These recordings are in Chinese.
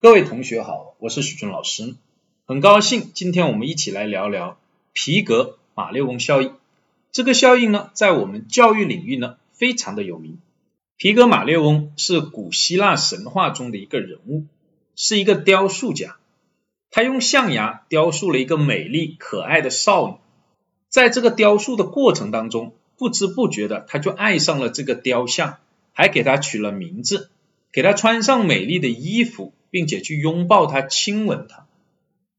各位同学好，我是许军老师，很高兴今天我们一起来聊聊皮格马列翁效应。这个效应呢，在我们教育领域呢非常的有名。皮格马列翁是古希腊神话中的一个人物，是一个雕塑家。他用象牙雕塑了一个美丽可爱的少女，在这个雕塑的过程当中，不知不觉的他就爱上了这个雕像，还给他取了名字，给他穿上美丽的衣服。并且去拥抱他，亲吻他。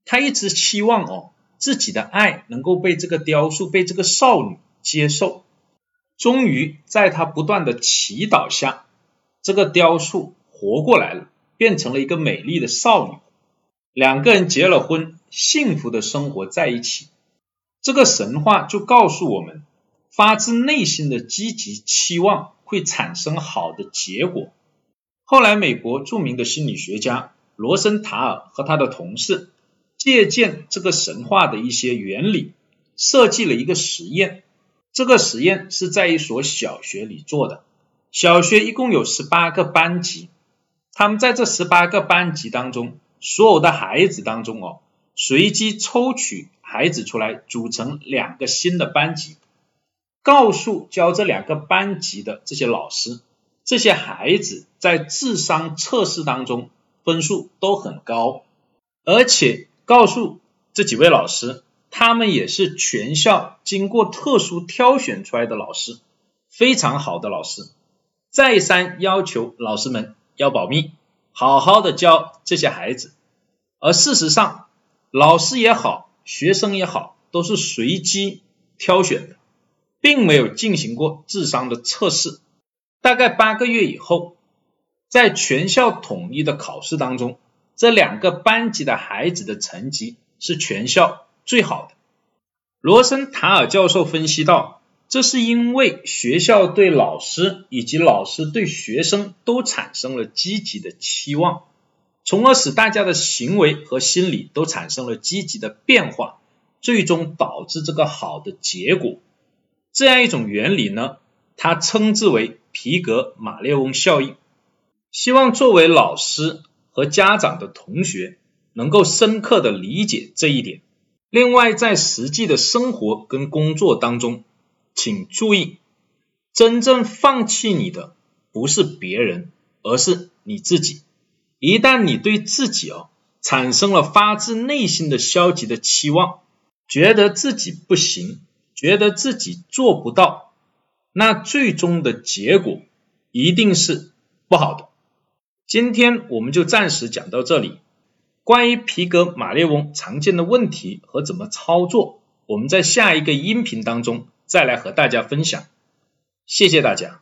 他一直期望哦，自己的爱能够被这个雕塑、被这个少女接受。终于，在他不断的祈祷下，这个雕塑活过来了，变成了一个美丽的少女。两个人结了婚，幸福的生活在一起。这个神话就告诉我们，发自内心的积极期望会产生好的结果。后来，美国著名的心理学家罗森塔尔和他的同事借鉴这个神话的一些原理，设计了一个实验。这个实验是在一所小学里做的。小学一共有十八个班级，他们在这十八个班级当中，所有的孩子当中哦，随机抽取孩子出来，组成两个新的班级，告诉教这两个班级的这些老师。这些孩子在智商测试当中分数都很高，而且告诉这几位老师，他们也是全校经过特殊挑选出来的老师，非常好的老师。再三要求老师们要保密，好好的教这些孩子。而事实上，老师也好，学生也好，都是随机挑选的，并没有进行过智商的测试。大概八个月以后，在全校统一的考试当中，这两个班级的孩子的成绩是全校最好的。罗森塔尔教授分析到，这是因为学校对老师以及老师对学生都产生了积极的期望，从而使大家的行为和心理都产生了积极的变化，最终导致这个好的结果。这样一种原理呢，他称之为。皮格马列翁效应，希望作为老师和家长的同学能够深刻的理解这一点。另外，在实际的生活跟工作当中，请注意，真正放弃你的不是别人，而是你自己。一旦你对自己哦产生了发自内心的消极的期望，觉得自己不行，觉得自己做不到。那最终的结果一定是不好的。今天我们就暂时讲到这里。关于皮革马列翁常见的问题和怎么操作，我们在下一个音频当中再来和大家分享。谢谢大家。